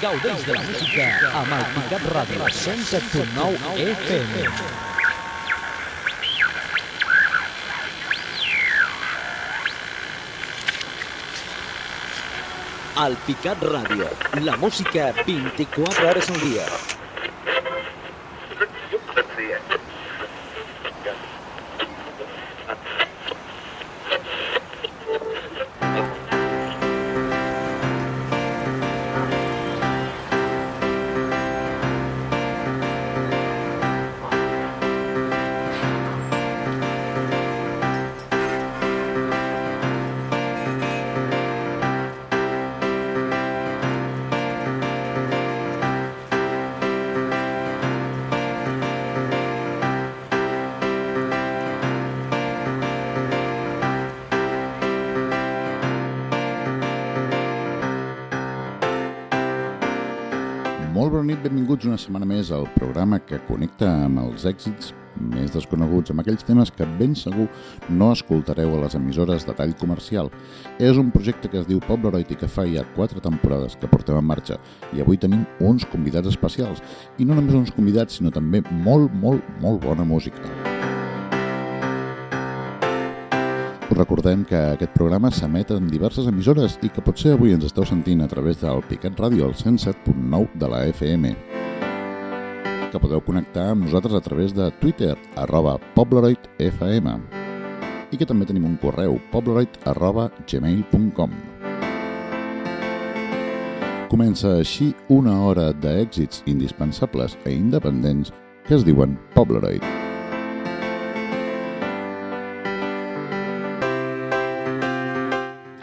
Gaudeix de la música amb el Picat Ràdio 107.9 FM. El Picat la música 24 hores al dia. Benvinguts una setmana més al programa que connecta amb els èxits més desconeguts, amb aquells temes que ben segur no escoltareu a les emissores de tall comercial. És un projecte que es diu Pobleroid i que fa ja quatre temporades que portem en marxa i avui tenim uns convidats especials i no només uns convidats sinó també molt, molt, molt bona música. Us recordem que aquest programa s'emet en diverses emissores i que potser avui ens esteu sentint a través del Picat Ràdio, al 107.9 de la FM. Que podeu connectar amb nosaltres a través de Twitter, arroba pobleroidfm. I que també tenim un correu, pobleroid arroba gmail.com. Comença així una hora d'èxits indispensables e independents que es diuen Pobleroid.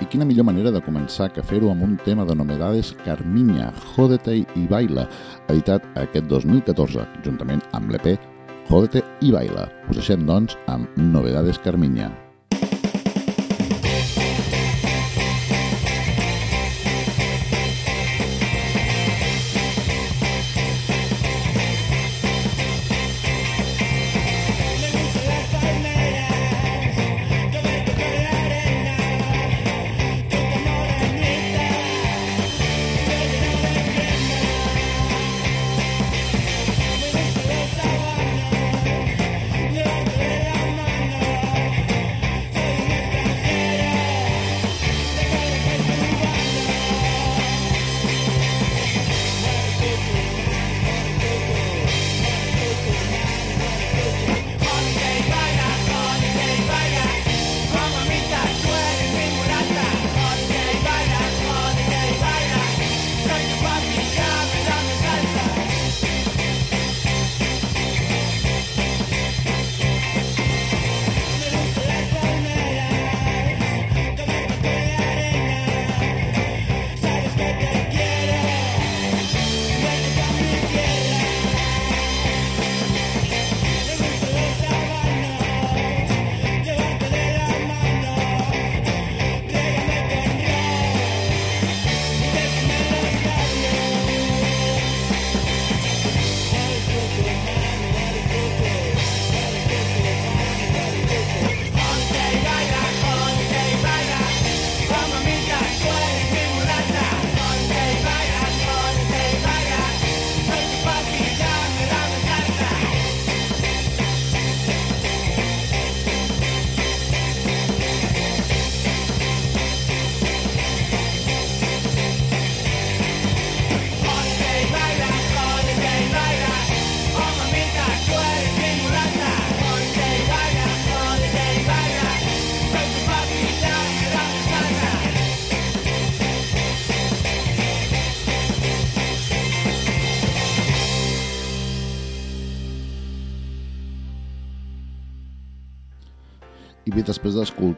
I quina millor manera de començar que fer-ho amb un tema de novedades Carmiña, Jódete y Baila, editat aquest 2014, juntament amb l'EP Jódete y Baila. Us deixem, doncs, amb Novedades Carmiña.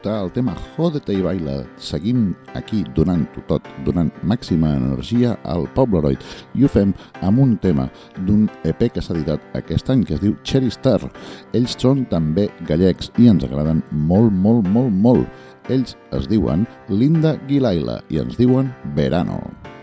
Després d'escoltar el tema Jódete i Baila, seguim aquí donant-ho tot, donant màxima energia al Pobleroid i ho fem amb un tema d'un EP que s'ha editat aquest any que es diu Cherry Star. Ells són també gallecs i ens agraden molt, molt, molt, molt. Ells es diuen Linda Gilaila i ens diuen Verano. després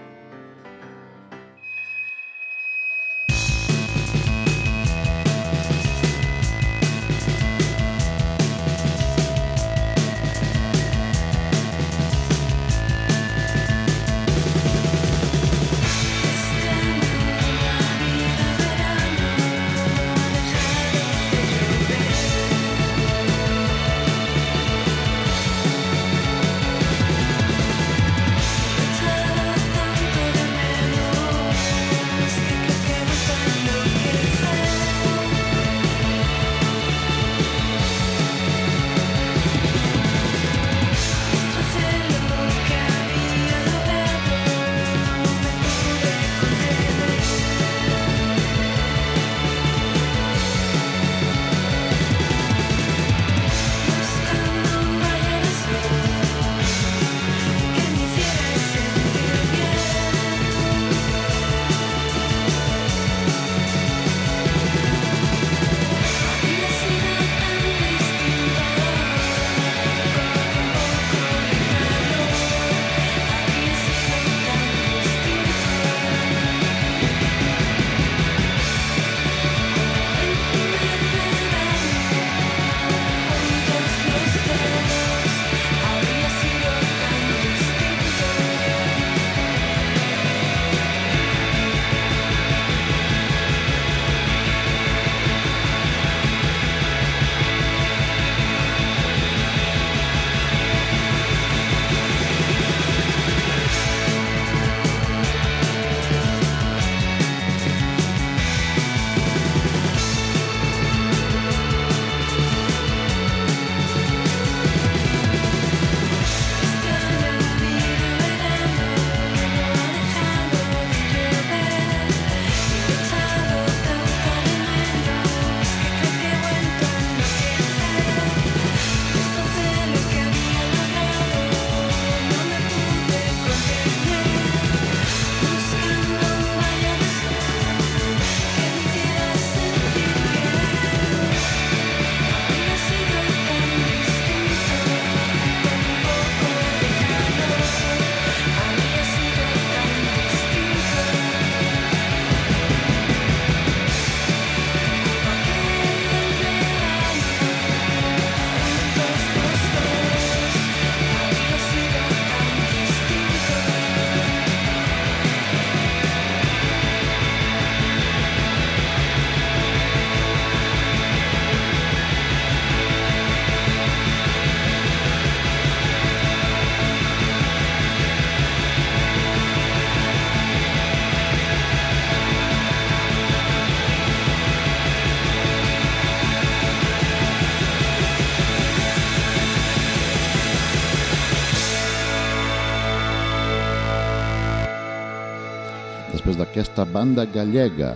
d'aquesta banda gallega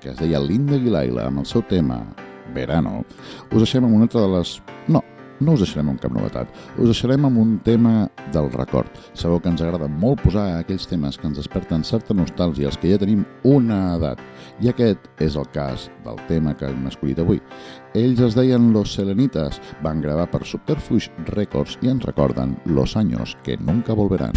que es deia Linda Guilaila amb el seu tema Verano, us deixem amb una altra de les... No, no us deixarem amb cap novetat, us deixarem amb un tema del record. Sabeu que ens agrada molt posar aquells temes que ens desperten certa nostàlgia, els que ja tenim una edat. I aquest és el cas del tema que hem escollit avui. Ells es deien Los Selenitas, van gravar per Subterfuge Records i ens recorden Los años que nunca volverán.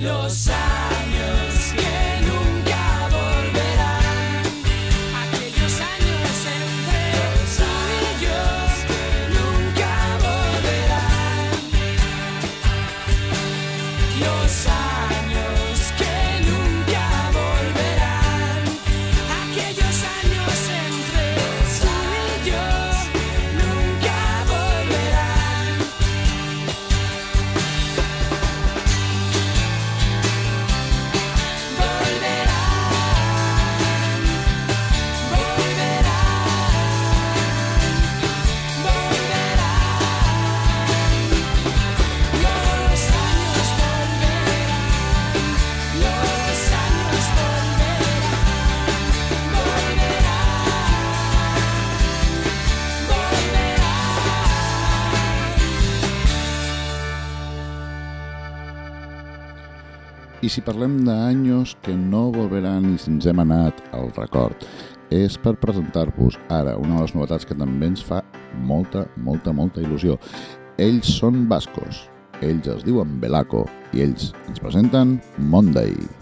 los años. Si parlem d'anys que no volveran i si ens hem anat al record, és per presentar-vos ara una de les novetats que també ens fa molta, molta, molta il·lusió. Ells són bascos, ells es diuen Belaco i ells ens presenten Monday. I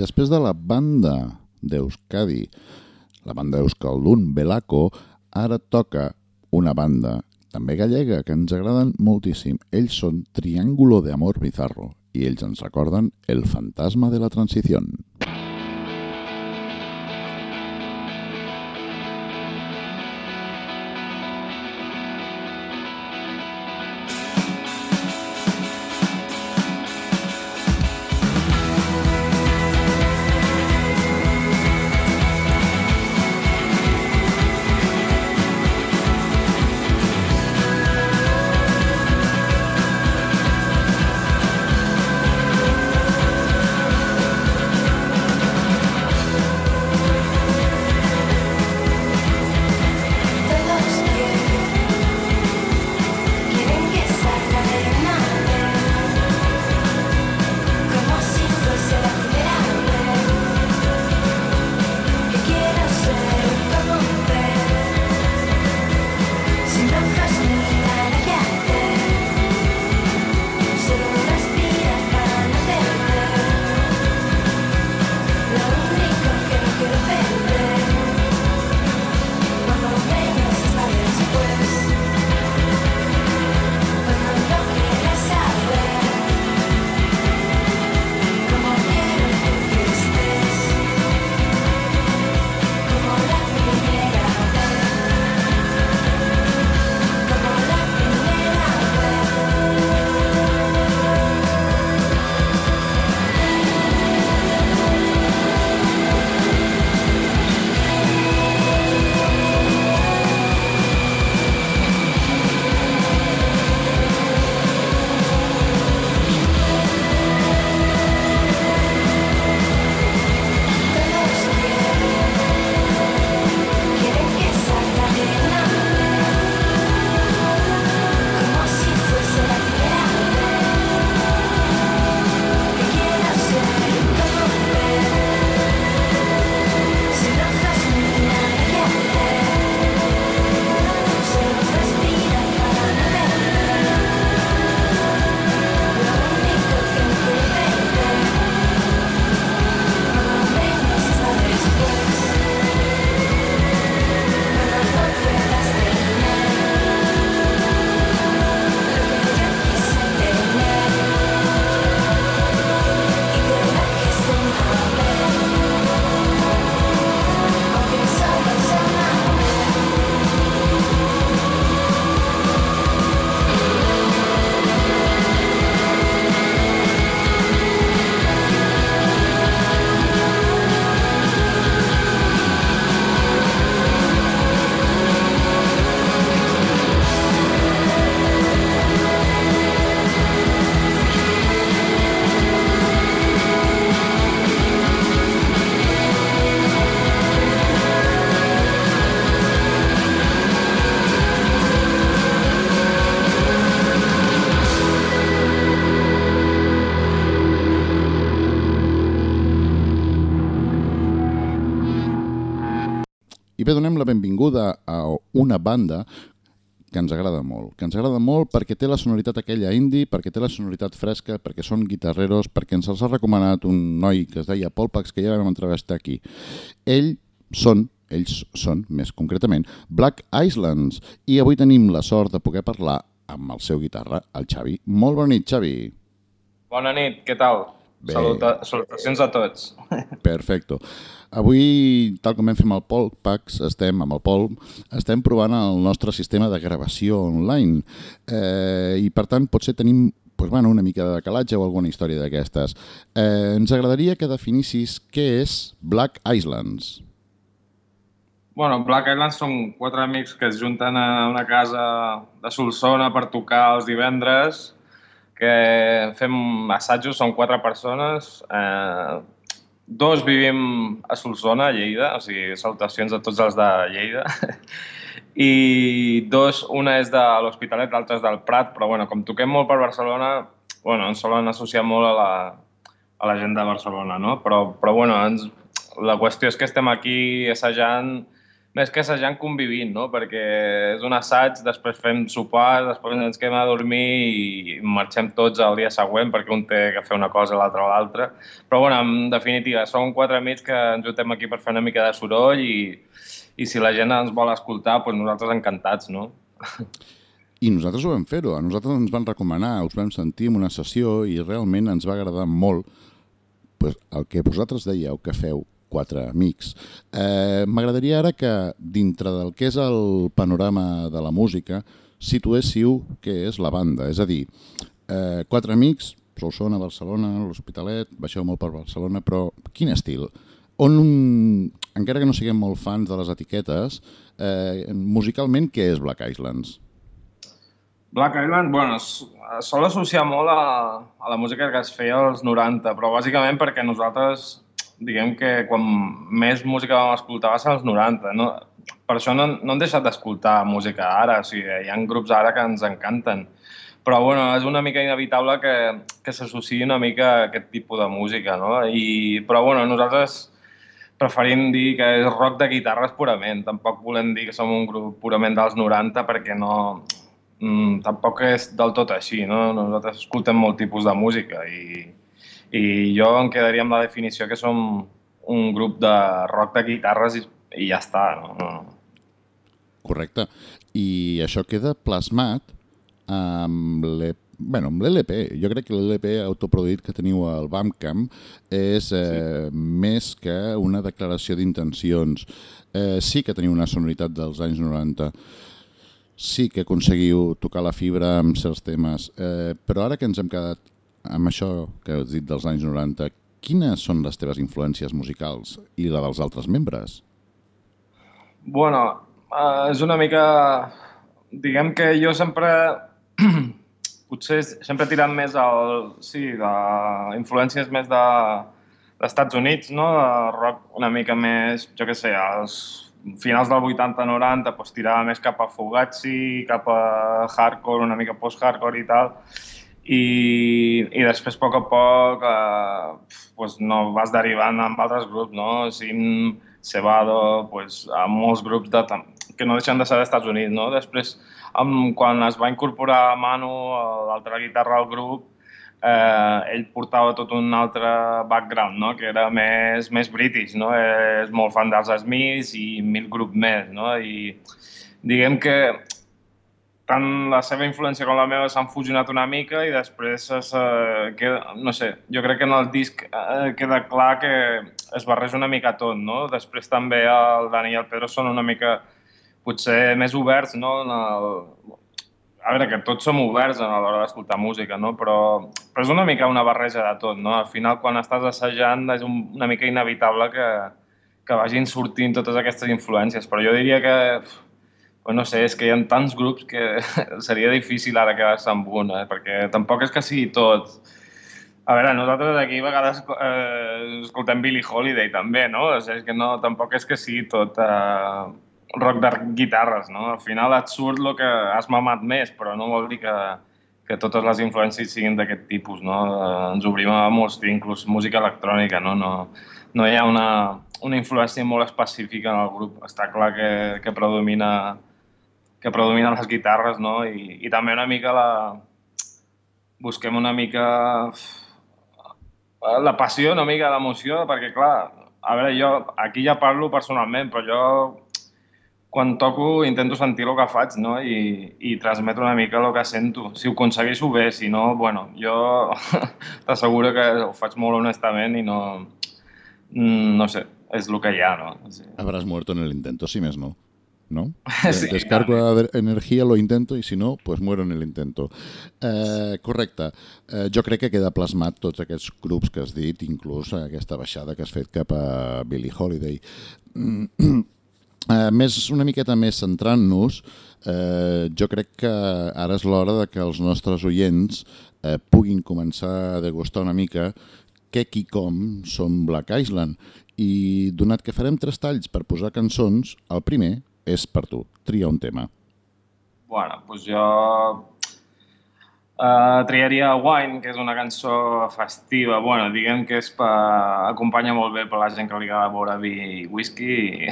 després de la banda d'Euskadi, la banda Euskaldun, Belaco, ara toca una banda també gallega que ens agraden moltíssim. Ells són Triángulo de Amor Bizarro i ells ens recorden El fantasma de la transició. Benvinguda a una banda que ens agrada molt, que ens agrada molt perquè té la sonoritat aquella indie, perquè té la sonoritat fresca, perquè són guitarreros, perquè ens els ha recomanat un noi que es deia Paul Pax, que ja vam entrevistar aquí. Ell són, ells són, més concretament, Black Islands, i avui tenim la sort de poder parlar amb el seu guitarra, el Xavi. Molt bona nit, Xavi. Bona nit, què tal? Bé. Saluta, salutacions a tots. Perfecto. Avui, tal com vam fer amb el Pol Pax, estem amb el Pol, estem provant el nostre sistema de gravació online eh, i per tant potser tenim pues, bueno, una mica de decalatge o alguna història d'aquestes. Eh, ens agradaria que definissis què és Black Islands. Bueno, Black Islands són quatre amics que es junten a una casa de Solsona per tocar els divendres, que fem assajos, són quatre persones, eh, Dos vivim a Solsona, a Lleida, o sigui, salutacions a tots els de Lleida. I dos, una és de l'Hospitalet, l'altra és del Prat, però bueno, com toquem molt per Barcelona, bueno, ens solen associar molt a la, a la gent de Barcelona, no? Però, però bueno, ens, la qüestió és que estem aquí assajant més que assajant convivint, no? perquè és un assaig, després fem sopar, després ens quedem a dormir i marxem tots el dia següent perquè un té que fer una cosa, l'altre l'altra. Però, bueno, en definitiva, som quatre amics que ens juntem aquí per fer una mica de soroll i, i si la gent ens vol escoltar, doncs nosaltres encantats, no? I nosaltres ho vam fer-ho. A nosaltres ens van recomanar, us vam sentir en una sessió i realment ens va agradar molt pues, el que vosaltres dèieu que feu quatre amics. Eh, M'agradaria ara que, dintre del que és el panorama de la música, situéssiu què és la banda. És a dir, eh, quatre amics, Solsona, Barcelona, l'Hospitalet, baixeu molt per Barcelona, però quin estil? On, un, encara que no siguem molt fans de les etiquetes, eh, musicalment què és Black Islands? Black Island, bueno, sol associar molt a, a la música que es feia als 90, però bàsicament perquè nosaltres diguem que quan més música vam escoltar va ser als 90. No? Per això no, no hem deixat d'escoltar música ara, o sigui, hi ha grups ara que ens encanten. Però bueno, és una mica inevitable que, que s'associï una mica a aquest tipus de música, no? I, però bueno, nosaltres preferim dir que és rock de guitarres purament. Tampoc volem dir que som un grup purament dels 90 perquè no... Mm, tampoc és del tot així, no? Nosaltres escoltem molt tipus de música i, i jo em quedaria amb la definició que som un grup de rock de guitarres i, i ja està. No? no. Correcte. I això queda plasmat amb l'EP bueno, amb l'LP, jo crec que l'LP autoproduït que teniu al Bandcamp és eh, sí. més que una declaració d'intencions. Eh, sí que teniu una sonoritat dels anys 90, sí que aconseguiu tocar la fibra amb certs temes, eh, però ara que ens hem quedat amb això que has dit dels anys 90, quines són les teves influències musicals i la dels altres membres? Bueno, uh, és una mica... Diguem que jo sempre... potser sempre he tirat més al... Sí, de influències més de d'Estats Units, no? De rock una mica més, jo què sé, als finals del 80-90, doncs tirava més cap a Fugazi, cap a hardcore, una mica post-hardcore i tal i, i després, a poc a poc, eh, pues, no, vas derivant amb altres grups, no? Sim, Cebado, pues, amb molts grups de, que no deixen de ser dels Estats Units, no? Després, amb, quan es va incorporar Manu, l'altra guitarra al grup, eh, ell portava tot un altre background, no? que era més, més british, no? és molt fan dels Smiths i mil grups més, no? i diguem que tant la seva influència com la meva s'han fusionat una mica i després es, eh, queda, no sé, jo crec que en el disc eh, queda clar que es barreja una mica tot, no? Després també el Dani i el Pedro són una mica potser més oberts, no? En el... A veure, que tots som oberts a l'hora d'escoltar música, no? Però, però és una mica una barreja de tot, no? Al final, quan estàs assajant, és un, una mica inevitable que, que vagin sortint totes aquestes influències. Però jo diria que pues no sé, és que hi ha tants grups que seria difícil ara quedar-se amb eh? perquè tampoc és que sigui tot... A veure, nosaltres aquí a vegades eh, escoltem Billie Holiday també, no? O sigui, és que no, tampoc és que sigui tot eh, rock de guitarres, no? Al final et surt el que has mamat més, però no vol dir que, que totes les influències siguin d'aquest tipus, no? Eh, ens obrim a molts inclús música electrònica, no? No, no hi ha una, una influència molt específica en el grup. Està clar que, que predomina que predominen les guitarres, no? I, i també una mica la... Busquem una mica la passió, una mica l'emoció, perquè, clar, a veure, jo aquí ja parlo personalment, però jo quan toco intento sentir el que faig no? I, i transmetre una mica el que sento. Si ho aconsegueixo bé, si no, bueno, jo t'asseguro que ho faig molt honestament i no... No sé, és el que hi ha, no? Sí. Habrás muerto en el si més no. ¿No? Sí, Descargo vale. energia, lo intento i si no, pues muero en el intento. Eh, correcte. Eh, jo crec que queda plasmat tots aquests grups que has dit, inclús aquesta baixada que has fet cap a Billie Holiday. Eh, més, una miqueta més centrant-nos, eh, jo crec que ara és l'hora de que els nostres oients eh, puguin començar a degustar una mica què i com som Black Island. I donat que farem tres talls per posar cançons, el primer és per tu. Tria un tema. Bueno, doncs jo uh, triaria Wine, que és una cançó festiva. Bueno, diguem que és per... acompanya molt bé per la gent que li agrada veure vi i whisky i,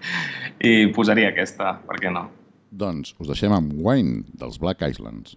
i posaria aquesta, per què no? Doncs us deixem amb Wine dels Black Islands.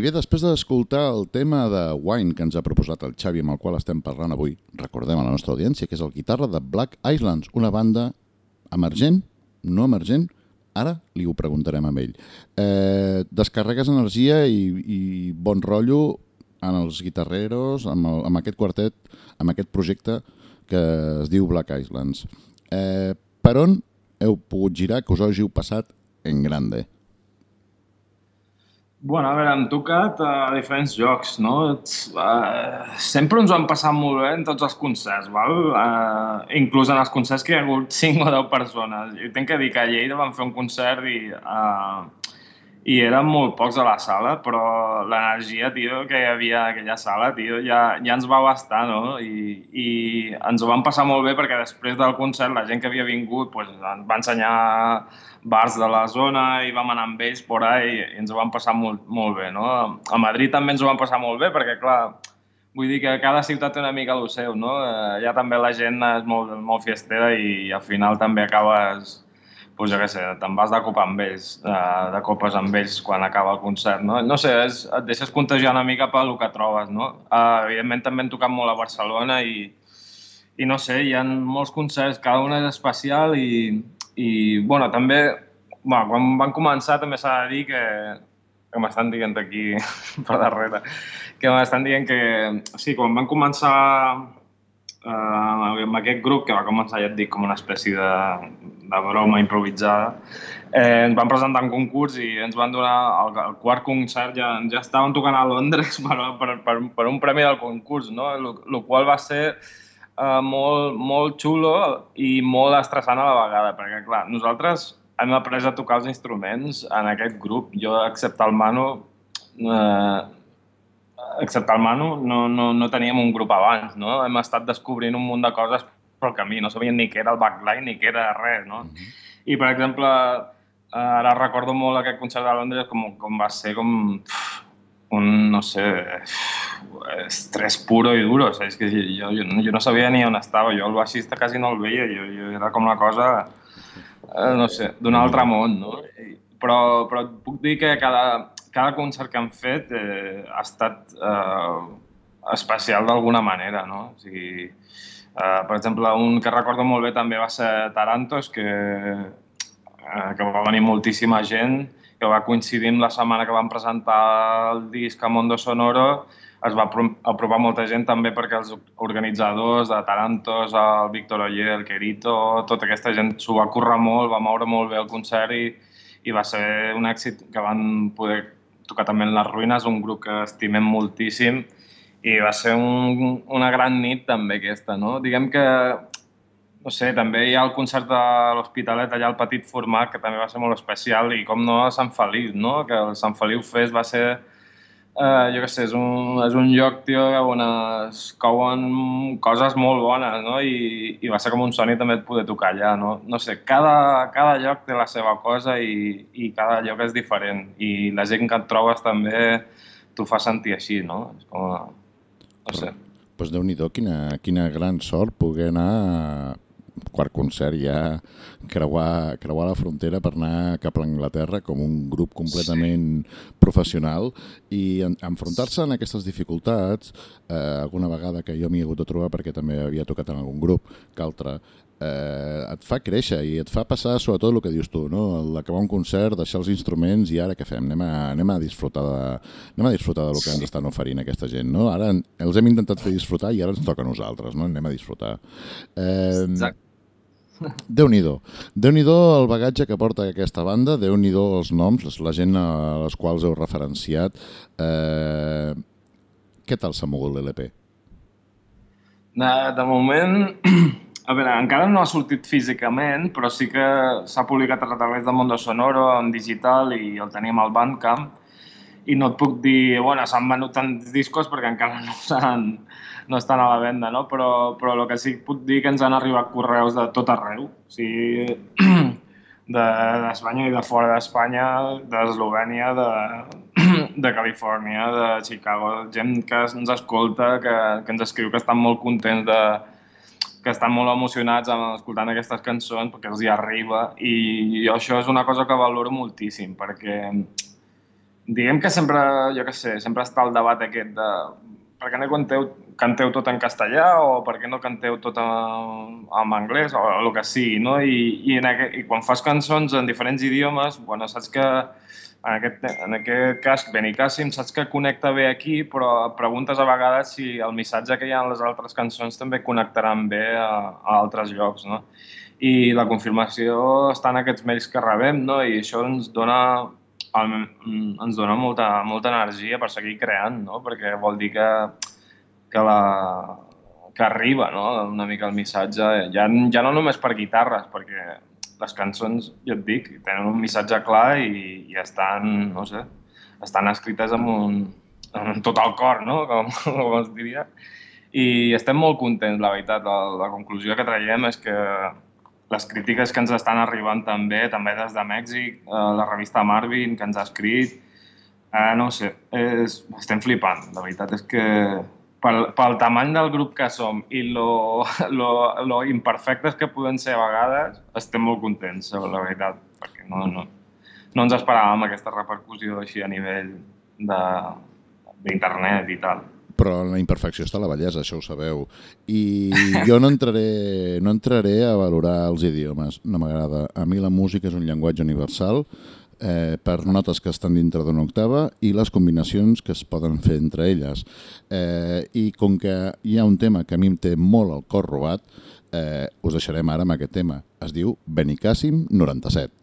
I bé, després d'escoltar el tema de Wine que ens ha proposat el Xavi amb el qual estem parlant avui, recordem a la nostra audiència que és el guitarra de Black Islands, una banda emergent, no emergent, ara li ho preguntarem a ell. Eh, descarregues energia i, i bon rotllo en els guitarreros, amb, el, amb aquest quartet, amb aquest projecte que es diu Black Islands. Eh, per on heu pogut girar que us hàgiu passat en grande? Bueno, a veure, hem tocat a diferents llocs, no? Ets, Uh, sempre ens ho hem passat molt bé en tots els concerts, val? Uh, inclús en els concerts que hi ha hagut 5 o 10 persones. Jo tinc que dir que a Lleida vam fer un concert i, uh, i eren molt pocs a la sala, però l'energia, tio, que hi havia a aquella sala, tio, ja, ja ens va bastar, no? I, I ens ho vam passar molt bé perquè després del concert la gent que havia vingut pues, ens va ensenyar bars de la zona i vam anar amb ells por ahí i ens ho vam passar molt, molt bé, no? A Madrid també ens ho vam passar molt bé perquè, clar, vull dir que cada ciutat té una mica el seu, no? Eh, Allà també la gent és molt, molt fiestera i al final també acabes, pues, jo què sé, te'n vas de copa amb ells, de copes amb ells quan acaba el concert, no? No sé, és, et deixes contagiar una mica pel que trobes, no? Uh, evidentment també hem tocat molt a Barcelona i, i no sé, hi ha molts concerts, cada un és especial i, i bueno, també bueno, quan van començar també s'ha de dir que, que m'estan dient aquí per darrere, que m'estan dient que sí, quan van començar eh, amb aquest grup, que va començar, ja et dic, com una espècie de, de broma improvisada, eh, ens van presentar un concurs i ens van donar el, el quart concert, ja, ja estaven tocant a Londres per, per, per, per un premi del concurs, no? El qual va ser eh, molt, molt xulo i molt estressant a la vegada, perquè, clar, nosaltres hem après a tocar els instruments en aquest grup. Jo, excepte el Manu, eh, excepte el Manu, no, no, no teníem un grup abans, no? Hem estat descobrint un munt de coses pel camí, no sabíem ni què era el backline ni què era res, no? I, per exemple, ara recordo molt aquest concert de Londres com, com va ser com un, no sé, estrès puro i duro. És que jo, jo, jo no sabia ni on estava. Jo el baixista quasi no el veia. Jo, jo era com una cosa, eh, no sé, d'un altre món, no? I, però, però et puc dir que cada, cada concert que han fet eh, ha estat eh, especial d'alguna manera, no? O sigui, eh, per exemple, un que recordo molt bé també va ser Tarantos, que, eh, que va venir moltíssima gent, que va coincidir amb la setmana que van presentar el disc a Mondo Sonoro, es va apro- aprovar molta gent també perquè els organitzadors de Tarantos, el Víctor Oller, el Querito, tota aquesta gent s'ho va currar molt, va moure molt bé el concert i, i va ser un èxit que van poder tocar també en les ruïnes, un grup que estimem moltíssim i va ser un, una gran nit també aquesta, no? Diguem que, no sé, també hi ha el concert de l'Hospitalet allà al Petit Format, que també va ser molt especial, i com no, a Sant Feliu, no? Que el Sant Feliu Fest va ser eh, jo què sé, és un, és un lloc, tio, on es couen coses molt bones, no? I, i va ser com un soni també poder tocar allà, no? No sé, cada, cada lloc té la seva cosa i, i cada lloc és diferent. I la gent que et trobes també t'ho fa sentir així, no? És com... a- Sé. Doncs pues déu-n'hi-do, quina, quina gran sort poder anar a quart concert ja creuar, creuar la frontera per anar cap a Anglaterra com un grup completament sí. professional i en, enfrontar-se en aquestes dificultats eh, alguna vegada que jo m'hi he hagut de trobar perquè també havia tocat en algun grup que altre eh, et fa créixer i et fa passar sobretot el que dius tu, no? l'acabar un concert, deixar els instruments i ara què fem? Anem a, anem a disfrutar de, anem a disfrutar del que ens estan oferint aquesta gent, no? Ara els hem intentat fer disfrutar i ara ens toca a nosaltres, no? Anem a disfrutar. Eh, Exacte. Déu-n'hi-do. Déu-n'hi-do el bagatge que porta aquesta banda, Déu-n'hi-do els noms, la gent a les quals heu referenciat. Eh, què tal s'ha mogut l'LP? De, de moment, a veure, encara no ha sortit físicament, però sí que s'ha publicat a través de Mondo Sonoro en digital i el tenim al Bandcamp. I no et puc dir, bueno, s'han venut tants discos perquè encara no, no estan a la venda, no? Però, però el que sí que puc dir que ens han arribat correus de tot arreu. O sigui, de- d'Espanya i de fora d'Espanya, d'Eslovènia, de, de Califòrnia, de Chicago, gent que ens escolta, que, que ens escriu que estan molt contents de, que estan molt emocionats escoltant aquestes cançons perquè els hi arriba i jo això és una cosa que valoro moltíssim perquè diguem que sempre, jo què sé, sempre està el debat aquest de per què no canteu, canteu tot en castellà o per què no canteu tot en, en anglès o el que sigui, no? I, i, en aquest, I quan fas cançons en diferents idiomes, bueno, saps que en aquest, en aquest cas, Benicàssim, saps que connecta bé aquí, però preguntes a vegades si el missatge que hi ha en les altres cançons també connectaran bé a, a altres llocs, no? I la confirmació està en aquests mails que rebem, no? I això ens dona ens dona molta, molta energia per seguir creant, no? Perquè vol dir que, que, la, que arriba, no? Una mica el missatge, ja, ja no només per guitarres, perquè les cançons, jo et dic, tenen un missatge clar i, i estan, no sé, estan escrites amb, un, amb tot el cor, no? Com, com es diria. I estem molt contents, la veritat. La, la conclusió que traiem és que les crítiques que ens estan arribant també, també des de Mèxic, eh, la revista Marvin, que ens ha escrit, eh, no sé, és, estem flipant. La veritat és que pel, pel tamany del grup que som i lo, lo, lo imperfectes que poden ser a vegades, estem molt contents, la veritat, perquè no, no, no ens esperàvem aquesta repercussió així a nivell d'internet i tal. Però la imperfecció està la bellesa, això ho sabeu. I jo no entraré, no entraré a valorar els idiomes, no m'agrada. A mi la música és un llenguatge universal eh, per notes que estan dintre d'una octava i les combinacions que es poden fer entre elles. Eh, I com que hi ha un tema que a mi em té molt el cor robat, eh, us deixarem ara amb aquest tema. Es diu Benicàssim 97.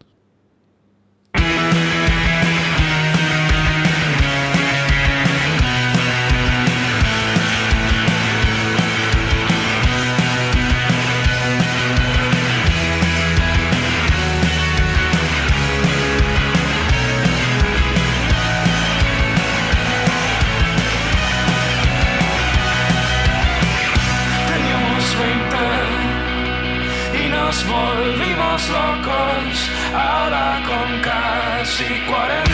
Ahora con casi 40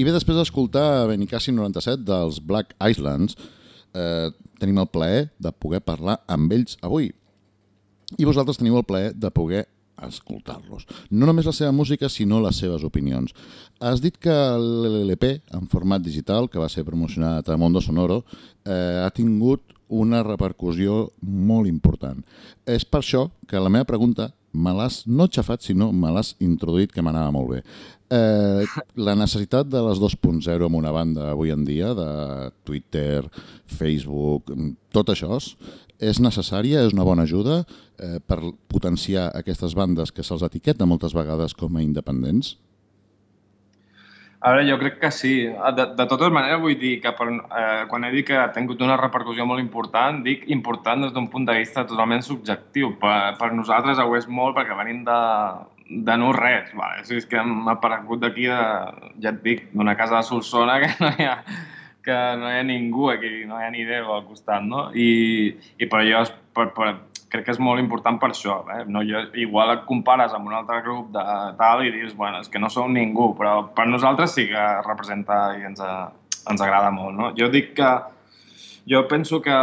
I bé, després d'escoltar Benicàssim 97 dels Black Islands, eh, tenim el plaer de poder parlar amb ells avui. I vosaltres teniu el plaer de poder escoltar-los. No només la seva música, sinó les seves opinions. Has dit que l'LP, en format digital, que va ser promocionat a Mondo Sonoro, eh, ha tingut una repercussió molt important. És per això que la meva pregunta me l'has no xafat, sinó me l'has introduït, que m'anava molt bé. Eh, la necessitat de les 2.0 en una banda avui en dia, de Twitter, Facebook, tot això, és necessària, és una bona ajuda eh, per potenciar aquestes bandes que se'ls etiqueta moltes vegades com a independents? A veure, jo crec que sí. De, de totes maneres, vull dir que per, eh, quan he dit que ha tingut una repercussió molt important, dic important des d'un punt de vista totalment subjectiu. Per, per nosaltres ho és molt perquè venim de, de no res. Vale? O sigui, és que hem aparegut d'aquí, de, ja et dic, d'una casa de Solsona que no hi ha que no hi ha ningú aquí, no hi ha ni Déu al costat, no? I, i per allò, per, per, crec que és molt important per això. Eh? No, jo, igual et compares amb un altre grup de tal i dius, bueno, és que no sou ningú, però per nosaltres sí que representa i ens, eh, ens agrada molt, no? Jo dic que, jo penso que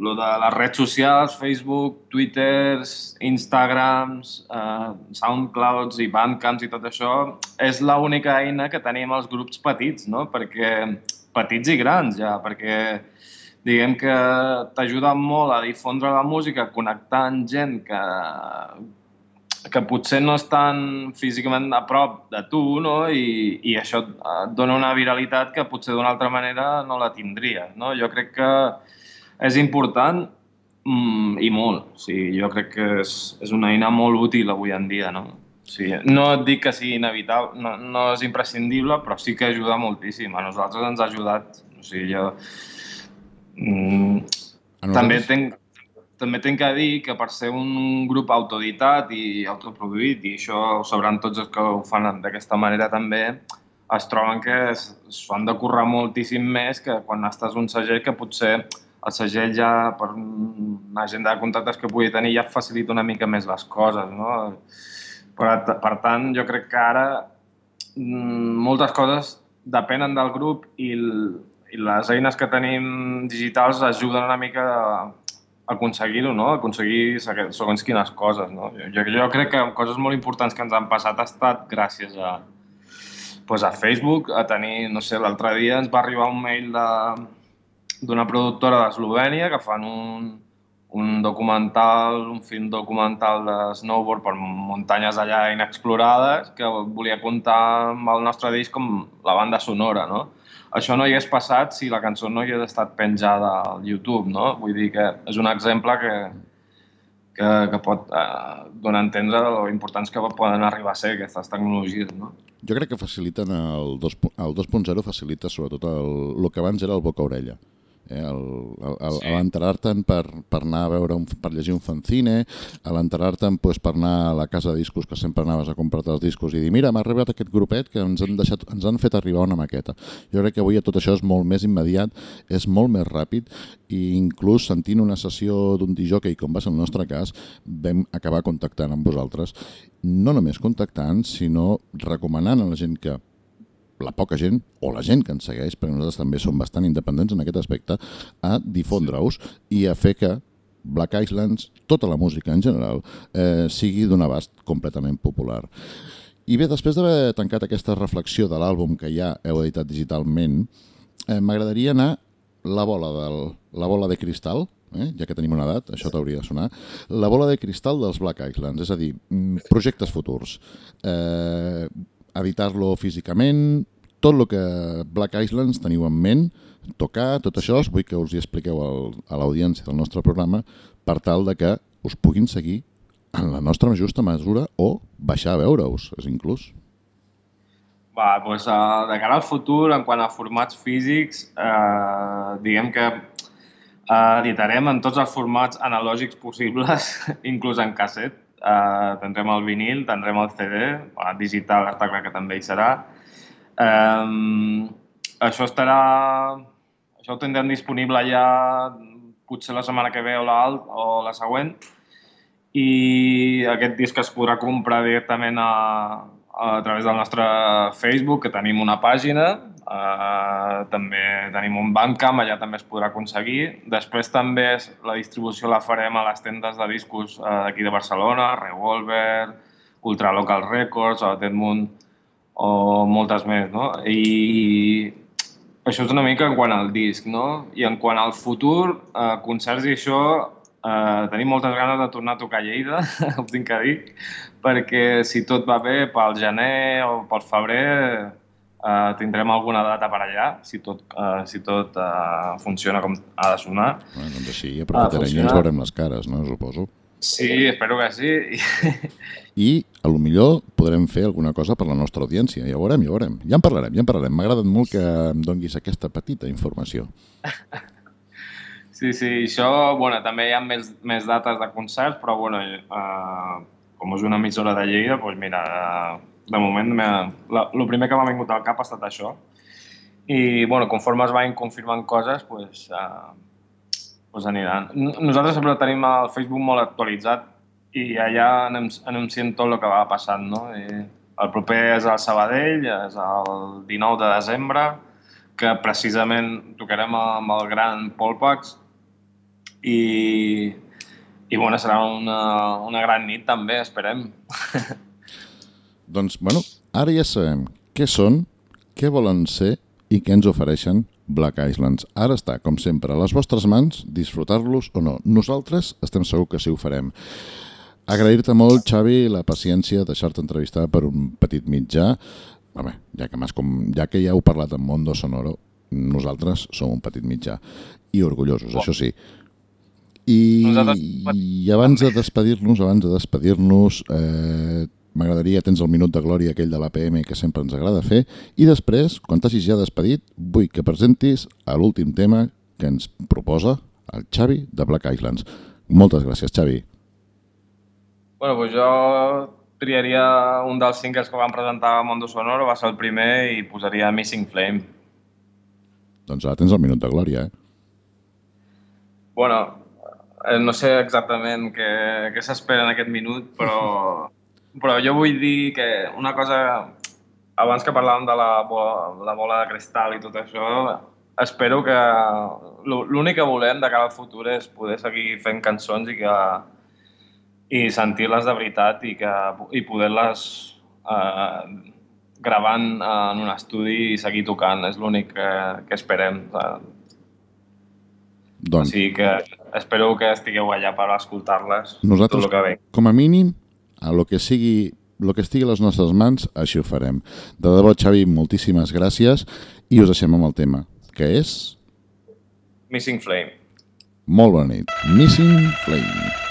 lo de les redes socials, Facebook, Twitter, Instagrams, eh, Soundclouds i Bandcamps i tot això, és l'única eina que tenim els grups petits, no? Perquè petits i grans ja, perquè diguem que t'ajuda molt a difondre la música, connectar amb gent que, que potser no estan físicament a prop de tu, no? I, i això et dona una viralitat que potser d'una altra manera no la tindria. No? Jo crec que és important mm, i molt. O sigui, jo crec que és, és una eina molt útil avui en dia. No? O sigui, no et dic que sigui inevitable, no, no és imprescindible, però sí que ajuda moltíssim. A nosaltres ens ha ajudat. O sigui, jo... Mm, també tenc, també tenc que dir que per ser un grup autoeditat i autoproduït, i això ho sabran tots els que ho fan d'aquesta manera també, es troben que s'ho han de currar moltíssim més que quan estàs un segell que potser el segell ja, per una agenda de contactes que pugui tenir, ja facilita una mica més les coses, no? Per, per tant, jo crec que ara mm, moltes coses depenen del grup i, i les eines que tenim digitals ajuden una mica a aconseguir-ho, no? aconseguir segons quines coses. No? Jo, jo crec que coses molt importants que ens han passat ha estat gràcies a, pues a Facebook, a tenir, no sé, l'altre dia ens va arribar un mail de, d'una productora d'Eslovènia que fan un, un documental, un film documental de snowboard per muntanyes allà inexplorades que volia comptar amb el nostre disc com la banda sonora, no? Això no hi hagués passat si la cançó no hi hagués estat penjada al YouTube, no? Vull dir que és un exemple que, que, que pot eh, donar a entendre lo importants que poden arribar a ser aquestes tecnologies, no? Jo crec que faciliten el 2.0 facilita sobretot el, el que abans era el boca-orella. Eh, el, Sí. l'enterar-te'n per, per anar a veure un, per llegir un fanzine, a l'enterar-te'n pues, per anar a la casa de discos que sempre anaves a comprar-te els discos i dir mira, m'ha arribat aquest grupet que ens han, deixat, ens han fet arribar una maqueta. Jo crec que avui tot això és molt més immediat, és molt més ràpid i inclús sentint una sessió d'un disjockey, com va ser el nostre cas, vam acabar contactant amb vosaltres. No només contactant, sinó recomanant a la gent que la poca gent, o la gent que ens segueix, perquè nosaltres també som bastant independents en aquest aspecte, a difondre-us i a fer que Black Islands, tota la música en general, eh, sigui d'un abast completament popular. I bé, després d'haver tancat aquesta reflexió de l'àlbum que ja heu editat digitalment, eh, m'agradaria anar la bola, del, la bola de cristal, eh? ja que tenim una edat, això t'hauria de sonar, la bola de cristal dels Black Islands, és a dir, mm, projectes futurs. Eh, editar-lo físicament, tot el que Black Islands teniu en ment, tocar, tot això, vull que us hi expliqueu al, a l'audiència del nostre programa per tal de que us puguin seguir en la nostra justa mesura o baixar a veure-us, és inclús. Va, doncs, uh, de cara al futur, en quant a formats físics, eh, diguem que uh, editarem en tots els formats analògics possibles, inclús en casset. Uh, tindrem el vinil, tindrem el CD, uh, digital està clar que també hi serà. Um, això estarà... Això ho tindrem disponible ja potser la setmana que ve o la, o la següent i aquest disc es podrà comprar directament a, a través del nostre Facebook, que tenim una pàgina, eh, també tenim un Bandcamp, allà també es podrà aconseguir. Després també la distribució la farem a les tendes de discos eh, d'aquí de Barcelona, Revolver, Ultra Local Records, o Deadmoon, o moltes més, no? I això és una mica en quant al disc, no? I en quant al futur, eh, concerts i això, eh, tenim moltes ganes de tornar a tocar a Lleida, ho tinc que dir, perquè si tot va bé, pel gener o pel febrer eh, tindrem alguna data per allà, si tot, eh, si tot eh, funciona com ha de sonar. Bueno, doncs així aprofitarem i ens veurem les cares, no? Suposo. Sí, espero que sí. I, a lo millor, podrem fer alguna cosa per la nostra audiència. Ja ho veurem, ja ho veurem. Ja en parlarem, ja en parlarem. M'ha agradat molt que em donguis aquesta petita informació. Sí, sí, això, bueno, també hi ha més, més dates de concerts, però, bueno, eh, com és una emissora de Lleida, doncs mira, eh, de moment, el primer que m'ha vingut al cap ha estat això. I, bueno, conforme es vagin confirmant coses, doncs, eh, doncs aniran. Nosaltres sempre tenim el Facebook molt actualitzat i allà anem, sent tot el que va passant, no? I el proper és el Sabadell, és el 19 de desembre, que precisament tocarem amb el gran Polpax i, i bueno, serà una, una gran nit també, esperem. Doncs, bueno, ara ja sabem què són, què volen ser i què ens ofereixen Black Islands. Ara està, com sempre, a les vostres mans, disfrutar-los o no. Nosaltres estem segur que sí ho farem. Agrair-te molt, Xavi, la paciència, deixar-te entrevistar per un petit mitjà. Home, ja que, com, ja que ja heu parlat amb Mondo Sonoro, nosaltres som un petit mitjà. I orgullosos, això sí. I, Nosaltres- I abans de despedir-nos, abans de despedir-nos, eh, m'agradaria, tens el minut de glòria aquell de l'APM que sempre ens agrada fer, i després, quan t'hagis ja despedit, vull que presentis a l'últim tema que ens proposa el Xavi de Black Islands. Moltes gràcies, Xavi. Bueno, doncs jo triaria un dels singles que vam presentar a Mondo Sonoro, va ser el primer i posaria Missing Flame. Doncs ara tens el minut de glòria, eh? Bueno, no sé exactament què, què s'espera en aquest minut, però, però jo vull dir que una cosa, abans que parlàvem de la bola, la bola de cristal i tot això, espero que l'ú- l'únic que volem de cara al futur és poder seguir fent cançons i que i sentir-les de veritat i, que, i poder-les eh, gravant en un estudi i seguir tocant. És l'únic que, que esperem. Eh, o Doncs, sigui que espero que estigueu allà per escoltar-les. Nosaltres- Tot el que ve. com a mínim, a lo que sigui el que estigui a les nostres mans, així ho farem. De debò, Xavi, moltíssimes gràcies i us deixem amb el tema, que és... Missing Flame. Molt bona nit. Missing Flame.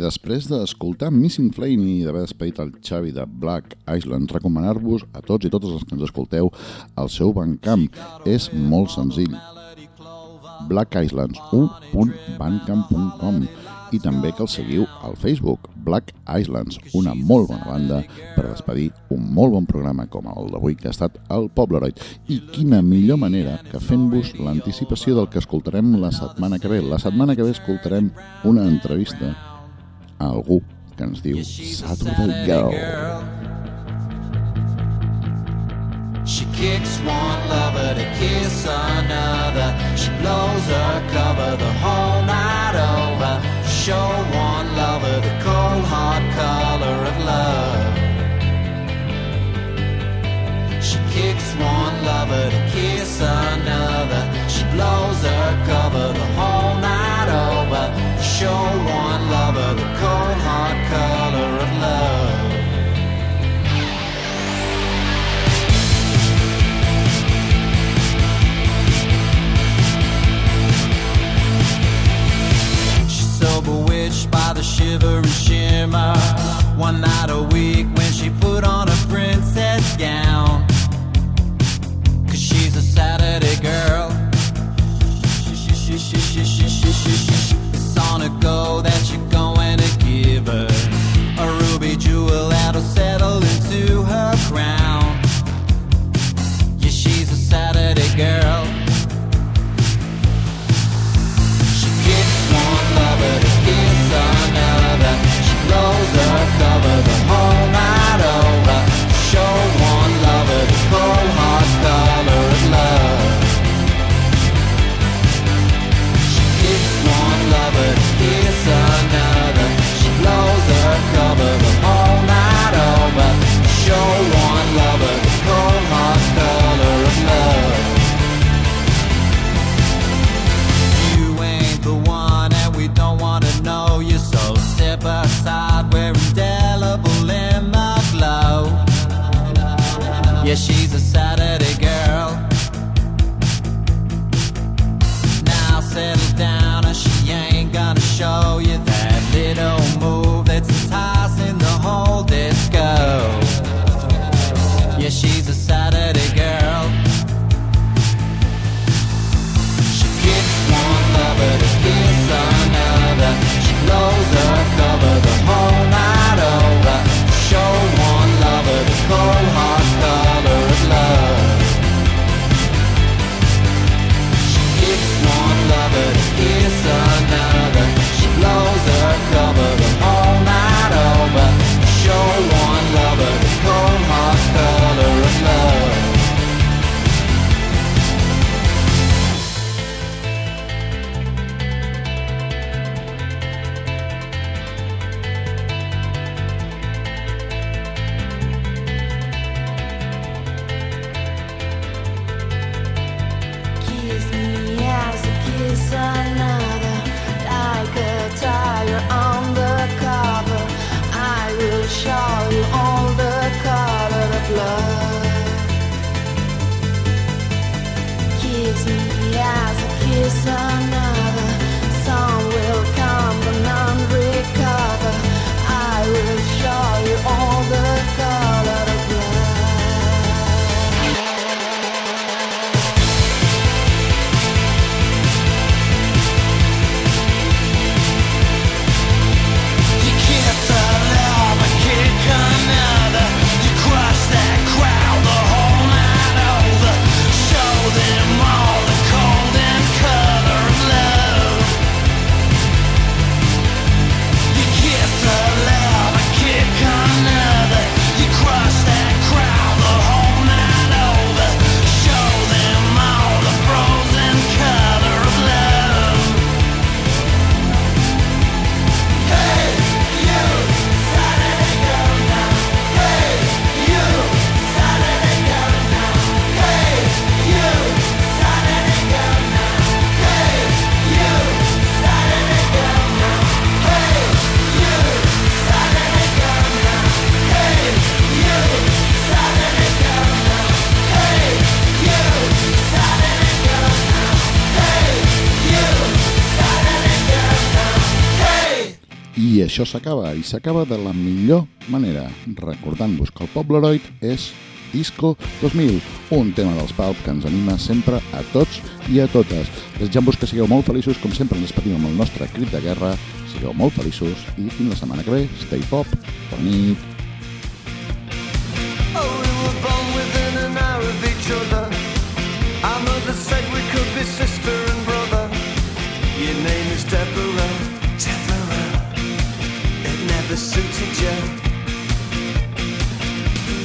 Després d'escoltar Missing Flame i d'haver despedit el Xavi de Black Island, recomanar-vos a tots i totes els que ens escolteu el seu Bandcamp. És molt senzill. blackislands1.bandcamp.com i també que el seguiu al Facebook, Black Islands, una molt bona banda per despedir un molt bon programa com el d'avui que ha estat el Pobleroid. I quina millor manera que fent-vos l'anticipació del que escoltarem la setmana que ve. La setmana que ve escoltarem una entrevista a algú que ens diu Saturday Girl. She kicks one lover to kiss another. She blows her cover the whole night over. Show one lover the cold hard color of love. She kicks one lover to kiss another. She blows her cover the whole night over. Show one lover color of love. She's so bewitched by the shiver and shimmer. One night a week when she put on a princess gown. Cause she's a Saturday girl. It's on go that you're ruby jewel that'll settle into her crown. Yeah, she's a Saturday girl. She kicks one lover kiss another. She blows her cover això s'acaba, i s'acaba de la millor manera, recordant-vos que el Pobleroid és Disco 2000, un tema dels Palp que ens anima sempre a tots i a totes. Desitjant-vos que sigueu molt feliços, com sempre ens despedim amb el nostre crit de guerra, sigueu molt feliços i fins la setmana que ve, stay pop, bona nit. Suited you.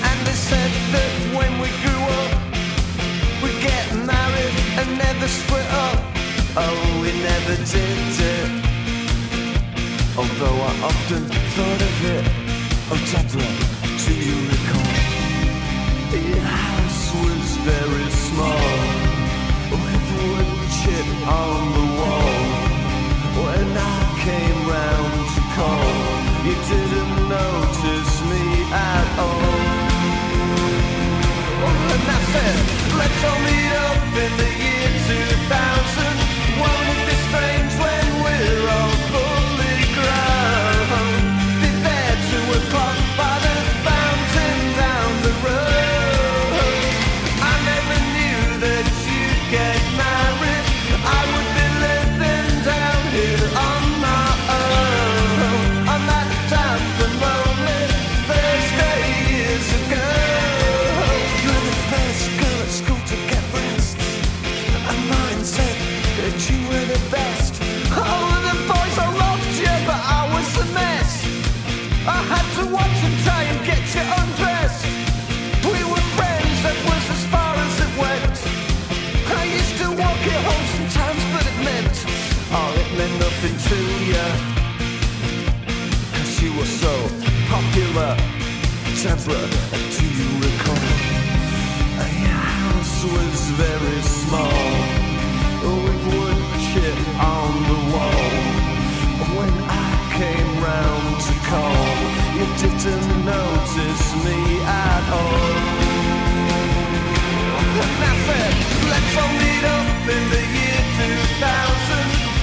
And they said that when we grew up, we'd get married and never split up. Oh, we never did it. Although I often thought of it. Oh, Deborah, do you recall? Your house was very small With wood chip on the wall When I came round You didn't notice me at all. And I said, let's all meet up in the year 2000 popular Deborah, do you recall? Your house was very small With wood chip on the wall. When I came round to call You didn't notice me at all. Said, let's all meet up in the year 2000